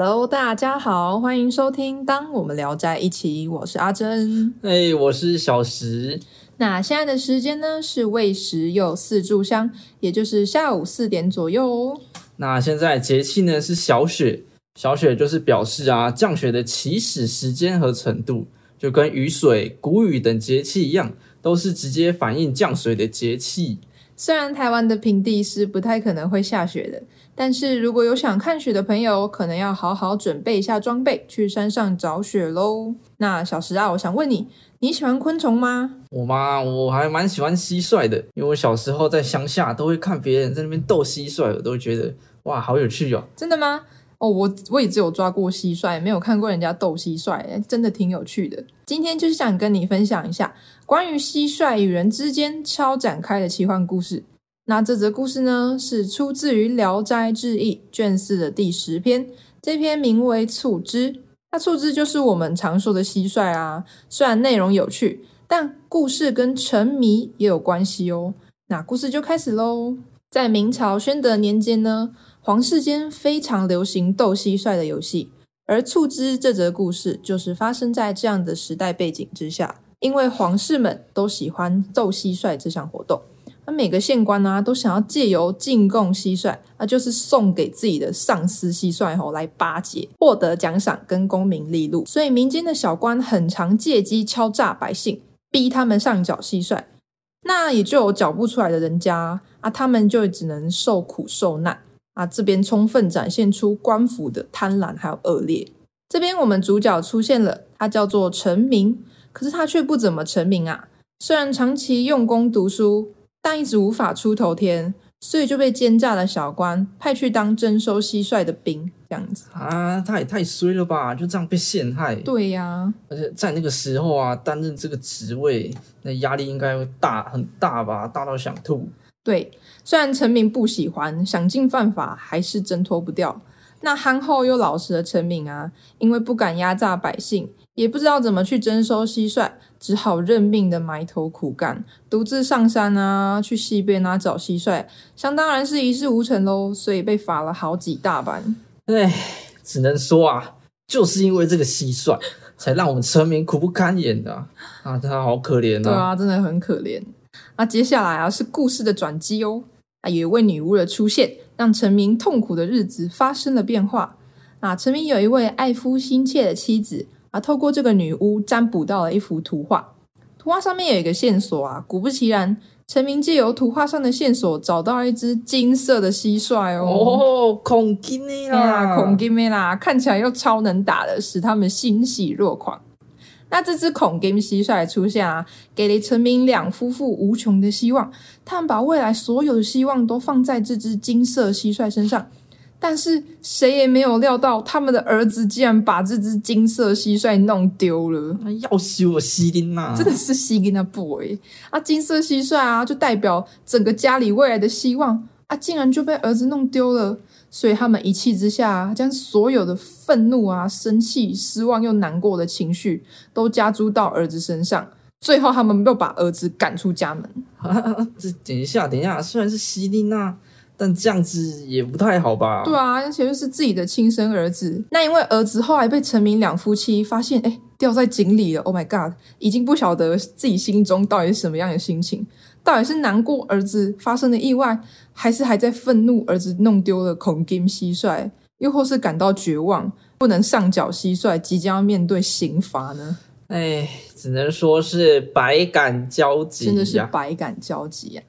Hello，大家好，欢迎收听《当我们聊在一起》，我是阿珍。哎，我是小石。那现在的时间呢是未时又四炷香，也就是下午四点左右哦。那现在节气呢是小雪，小雪就是表示啊降雪的起始时间和程度，就跟雨水、谷雨等节气一样，都是直接反映降水的节气。虽然台湾的平地是不太可能会下雪的，但是如果有想看雪的朋友，可能要好好准备一下装备，去山上找雪喽。那小石啊，我想问你，你喜欢昆虫吗？我吗？我还蛮喜欢蟋蟀的，因为我小时候在乡下都会看别人在那边斗蟋蟀，我都觉得哇，好有趣哦。真的吗？哦，我我也只有抓过蟋蟀，没有看过人家斗蟋蟀，真的挺有趣的。今天就是想跟你分享一下关于蟋蟀与人之间超展开的奇幻故事。那这则故事呢，是出自于《聊斋志异》卷四的第十篇，这篇名为《促织》。那促织就是我们常说的蟋蟀啊。虽然内容有趣，但故事跟沉迷也有关系哦。那故事就开始喽。在明朝宣德年间呢。皇室间非常流行斗蟋蟀的游戏，而促织这则故事就是发生在这样的时代背景之下。因为皇室们都喜欢奏蟋蟀这项活动，那每个县官呢都想要借由进贡蟋蟀，那就是送给自己的上司蟋蟀吼来巴结，获得奖赏跟功名利禄。所以民间的小官很常借机敲诈百姓，逼他们上缴蟋蟀。那也就有缴不出来的人家啊，他们就只能受苦受难。啊，这边充分展现出官府的贪婪还有恶劣。这边我们主角出现了，他叫做陈明，可是他却不怎么成名啊。虽然长期用功读书，但一直无法出头天，所以就被奸诈的小官派去当征收蟋蟀的兵，这样子啊，他也太衰了吧，就这样被陷害。对呀，而且在那个时候啊，担任这个职位，那压力应该会大很大吧，大到想吐。对，虽然陈明不喜欢，想尽办法还是挣脱不掉。那憨厚又老实的陈明啊，因为不敢压榨百姓，也不知道怎么去征收蟋蟀，只好认命的埋头苦干，独自上山啊，去溪边啊找蟋蟀，想当然是一事无成喽，所以被罚了好几大板。唉，只能说啊，就是因为这个蟋蟀，才让我们陈明苦不堪言的啊，他好可怜啊。对啊，真的很可怜。那接下来啊是故事的转机哦，啊有一位女巫的出现，让陈明痛苦的日子发生了变化。那陈明有一位爱夫心切的妻子，啊透过这个女巫占卜到了一幅图画，图画上面有一个线索啊，果不其然，陈明借由图画上的线索找到了一只金色的蟋蟀哦，哦，孔金啦，孔金啦，看起来又超能打的，使他们欣喜若狂。那这只孔金蟋蟀出现啊，给了陈明两夫妇无穷的希望。他们把未来所有的希望都放在这只金色蟋蟀身上，但是谁也没有料到，他们的儿子竟然把这只金色蟋蟀弄丢了。要修我西丁呐，真的是西丁啊 boy 啊！金色蟋蟀啊，就代表整个家里未来的希望啊，竟然就被儿子弄丢了。所以他们一气之下，将所有的愤怒啊、生气、失望又难过的情绪都加诸到儿子身上。最后，他们又把儿子赶出家门。这等一下，等一下，虽然是西丽娜，但这样子也不太好吧？对啊，而且又是自己的亲生儿子。那因为儿子后来被陈明两夫妻发现，哎，掉在井里了。Oh my god！已经不晓得自己心中到底是什么样的心情。到底是难过儿子发生了意外，还是还在愤怒儿子弄丢了孔金蟋蟀，又或是感到绝望，不能上缴蟋蟀，即将要面对刑罚呢？哎，只能说是百感交集，真的是百感交集啊！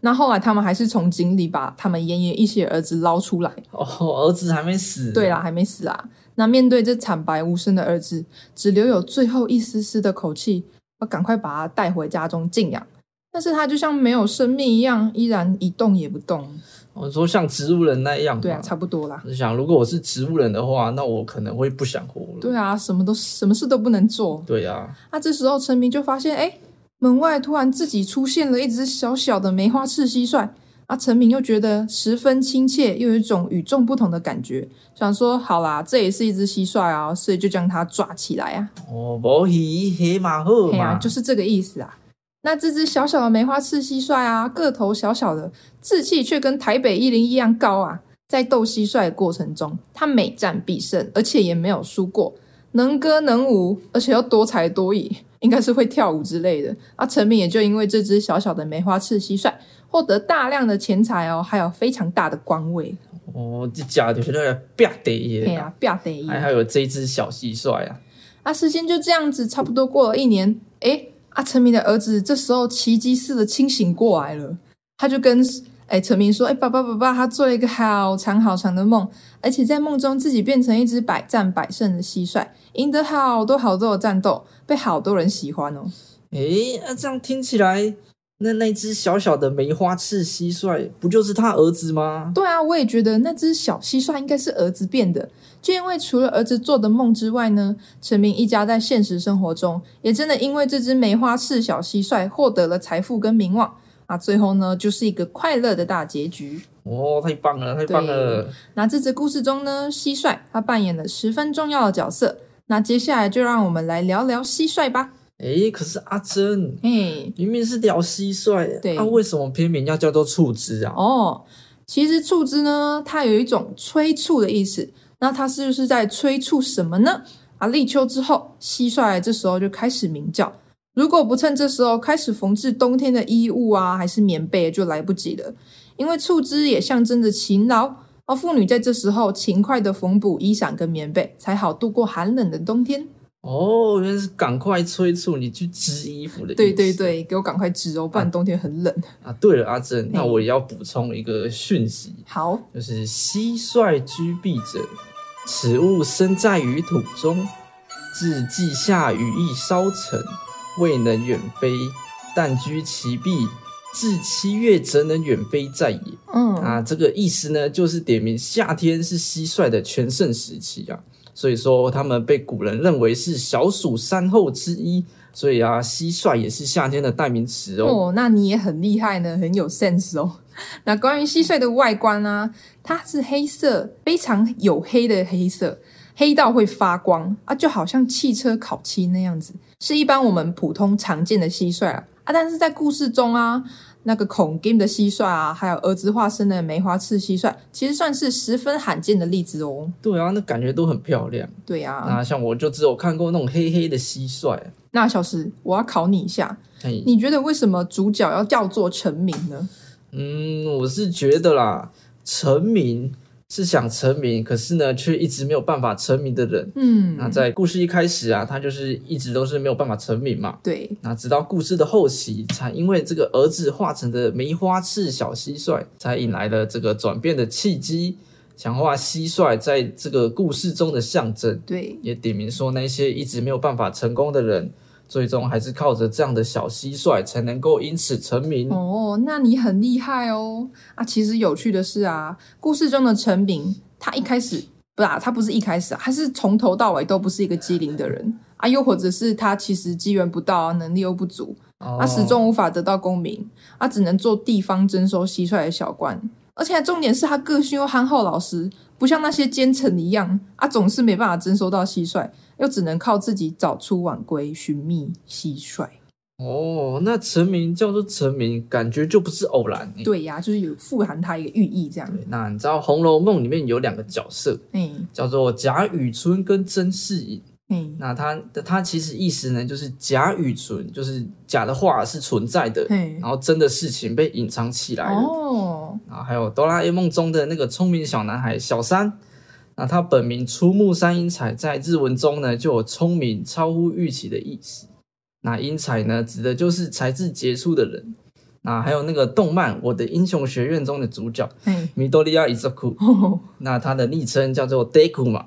那后来他们还是从井里把他们奄奄一息的儿子捞出来。哦，儿子还没死？对啦，还没死啊！那面对这惨白无声的儿子，只留有最后一丝丝的口气，要赶快把他带回家中静养。但是他就像没有生命一样，依然一动也不动。我说像植物人那样，对啊，差不多啦。我想，如果我是植物人的话，那我可能会不想活了。对啊，什么都什么事都不能做。对啊。那这时候陈明就发现，哎，门外突然自己出现了一只小小的梅花刺蟋蟀。啊，陈明又觉得十分亲切，又有一种与众不同的感觉，想说好啦，这也是一只蟋蟀啊，所以就将它抓起来啊。哦，无喜黑马鹤嘛，就是这个意思啊。那这只小小的梅花刺蟋蟀啊，个头小小的，志气却跟台北一零一样高啊！在斗蟋蟀的过程中，它每战必胜，而且也没有输过，能歌能舞，而且又多才多艺，应该是会跳舞之类的。啊，陈明也就因为这只小小的梅花刺蟋蟀，获得大量的钱财哦，还有非常大的官位。哦，这假就是那个啪得耶，对啊，啪得还还有这一只小蟋蟀啊。啊，时间就这样子，差不多过了一年，诶，啊，陈明的儿子这时候奇迹似的清醒过来了，他就跟诶陈明说：“诶，爸爸，爸爸，他做了一个好长好长的梦，而且在梦中自己变成一只百战百胜的蟋蟀，赢得好多好多的战斗，被好多人喜欢哦。”诶，那这样听起来。那那只小小的梅花刺蟋蟀，不就是他儿子吗？对啊，我也觉得那只小蟋蟀应该是儿子变的。就因为除了儿子做的梦之外呢，陈明一家在现实生活中也真的因为这只梅花刺小蟋蟀获得了财富跟名望啊。最后呢，就是一个快乐的大结局。哦，太棒了，太棒了！那这则故事中呢，蟋蟀它扮演了十分重要的角色。那接下来就让我们来聊聊蟋蟀吧。哎，可是阿珍，哎，明明是聊蟋蟀，对，那为什么偏偏要叫做醋汁啊？哦，其实醋汁呢，它有一种催促的意思，那它是不是在催促什么呢？啊，立秋之后，蟋蟀这时候就开始鸣叫，如果不趁这时候开始缝制冬天的衣物啊，还是棉被，就来不及了。因为醋汁也象征着勤劳，而妇女在这时候勤快的缝补衣裳跟棉被，才好度过寒冷的冬天。哦，原来是赶快催促你去织衣服的。对对对，给我赶快织哦，不然冬天很冷啊。对了，阿珍，那我也要补充一个讯息。好，就是蟋蟀居避者，此物生在于土中，至季夏羽翼稍成，未能远飞，但居其壁，至七月则能远飞在也。嗯，啊，这个意思呢，就是点明夏天是蟋蟀的全盛时期啊。所以说，他们被古人认为是小暑三候之一，所以啊，蟋蟀也是夏天的代名词哦。哦，那你也很厉害呢，很有 sense 哦。那关于蟋蟀的外观呢，它是黑色，非常黝黑的黑色，黑到会发光啊，就好像汽车烤漆那样子，是一般我们普通常见的蟋蟀啊。啊，但是在故事中啊。那个孔 game 的蟋蟀啊，还有儿子化身的梅花刺蟋蟀，其实算是十分罕见的例子哦。对啊，那感觉都很漂亮。对啊，那像我就只有看过那种黑黑的蟋蟀。那小石，我要考你一下，你觉得为什么主角要叫做陈明呢？嗯，我是觉得啦，陈明。是想成名，可是呢，却一直没有办法成名的人。嗯，那在故事一开始啊，他就是一直都是没有办法成名嘛。对，那直到故事的后期，才因为这个儿子化成的梅花刺小蟋蟀，才引来了这个转变的契机，强化蟋蟀在这个故事中的象征。对，也点名说那些一直没有办法成功的人。最终还是靠着这样的小蟋蟀才能够因此成名哦。那你很厉害哦啊！其实有趣的是啊，故事中的陈明，他一开始不啊，他不是一开始啊，他是从头到尾都不是一个机灵的人啊，又或者是他其实机缘不到，能力又不足，他始终无法得到功名，他只能做地方征收蟋蟀的小官，而且重点是他个性又憨厚老实，不像那些奸臣一样啊，总是没办法征收到蟋蟀。又只能靠自己早出晚归寻觅蟋蟀哦，那成名叫做成名，感觉就不是偶然。对呀，就是有富含它一个寓意这样。那你知道《红楼梦》里面有两个角色，嗯，叫做贾雨村跟甄士隐。嗯，那他的他其实意思呢，就是贾雨村就是假的话是存在的，然后真的事情被隐藏起来了。哦，然后还有哆啦 A 梦中的那个聪明小男孩小三。那他本名出木山英彩，在日文中呢就有聪明、超乎预期的意思。那英才呢，指的就是才智杰出的人。那还有那个动漫《我的英雄学院》中的主角米多利亚伊泽库，那他的昵称叫做 Deku 嘛。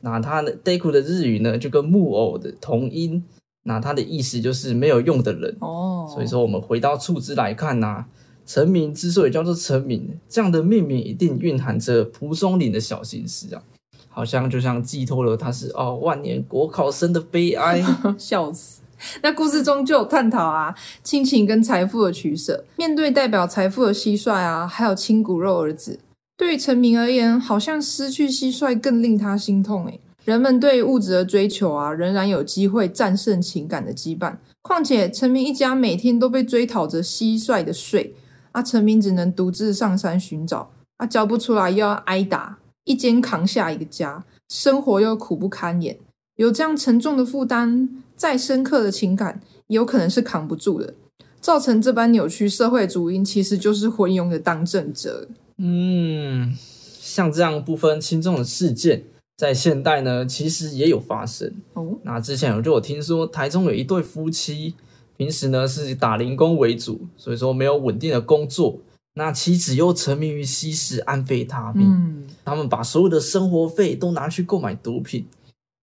那他的 Deku 的日语呢，就跟木偶的同音。那他的意思就是没有用的人。哦，所以说我们回到处之来看呐。成名之所以叫做成名，这样的命名一定蕴含着蒲松龄的小心思啊，好像就像寄托了他是哦万年国考生的悲哀，笑死。那故事中就有探讨啊亲情跟财富的取舍，面对代表财富的蟋蟀啊，还有亲骨肉儿子，对于陈明而言，好像失去蟋蟀更令他心痛诶。人们对物质的追求啊，仍然有机会战胜情感的羁绊。况且陈明一家每天都被追讨着蟋蟀的税。阿陈明只能独自上山寻找，啊，交不出来又要挨打，一肩扛下一个家，生活又苦不堪言。有这样沉重的负担，再深刻的情感，也有可能是扛不住的。造成这般扭曲社会主因，其实就是昏庸的当政者。嗯，像这样不分轻重的事件，在现代呢，其实也有发生。哦，那之前我就有听说，台中有一对夫妻，平时呢是打零工为主，所以说没有稳定的工作。那妻子又沉迷于吸食安非他命，嗯，他们把所有的生活费都拿去购买毒品，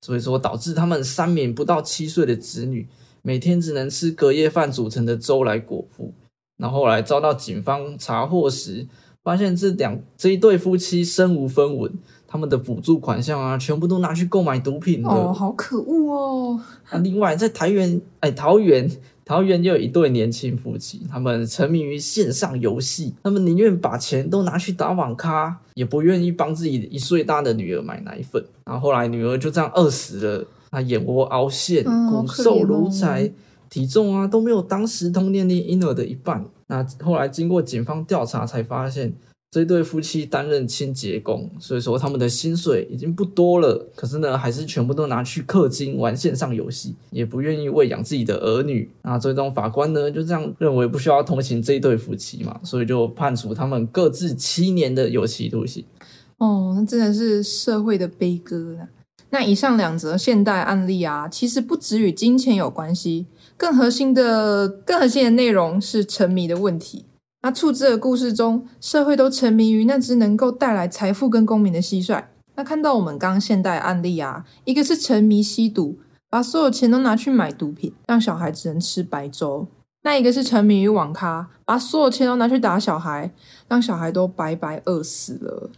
所以说导致他们三名不到七岁的子女每天只能吃隔夜饭组成的粥来果腹。然后后来遭到警方查获时，发现这两这一对夫妻身无分文，他们的补助款项啊，全部都拿去购买毒品了。哦，好可恶哦。那另外在台原，哎，桃园，桃园又有一对年轻夫妻，他们沉迷于线上游戏，他们宁愿把钱都拿去打网咖，也不愿意帮自己一岁大的女儿买奶粉。然后后来女儿就这样饿死了，她眼窝凹陷，骨瘦如柴，体重啊都没有当时同年龄婴儿的一半。那后来经过警方调查，才发现这对夫妻担任清洁工，所以说他们的薪水已经不多了，可是呢，还是全部都拿去氪金玩线上游戏，也不愿意喂养自己的儿女。那最终法官呢就这样认为不需要同情这一对夫妻嘛，所以就判处他们各自七年的有期徒刑。哦，那真的是社会的悲歌啊。那以上两则现代案例啊，其实不只与金钱有关系，更核心的、更核心的内容是沉迷的问题。那处置的故事中，社会都沉迷于那只能够带来财富跟功名的蟋蟀。那看到我们刚刚现代案例啊，一个是沉迷吸毒，把所有钱都拿去买毒品，让小孩只能吃白粥；那一个是沉迷于网咖，把所有钱都拿去打小孩，让小孩都白白饿死了。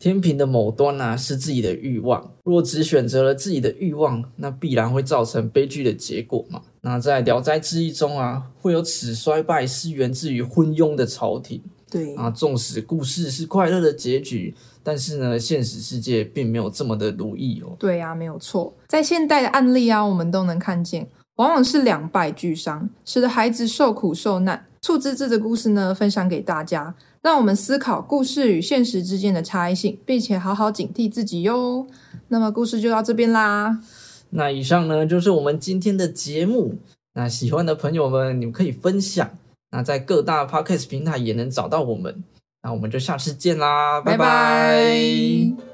天平的某端呢、是自己的欲望，若只选择了自己的欲望，那必然会造成悲剧的结果嘛。那在《聊斋志异》中啊，会有此衰败是源自于昏庸的朝廷对啊。纵使故事是快乐的结局，但是呢，现实世界并没有这么的如意哦。对呀、没有错。在现代的案例啊，我们都能看见，往往是两败俱伤，使得孩子受苦受难。促之志的故事呢，分享给大家，让我们思考故事与现实之间的差异性，并且好好警惕自己哟。那么故事就到这边啦，那以上呢就是我们今天的节目。那喜欢的朋友们，你们可以分享。那在各大 podcast 平台也能找到我们。那我们就下次见啦，拜拜拜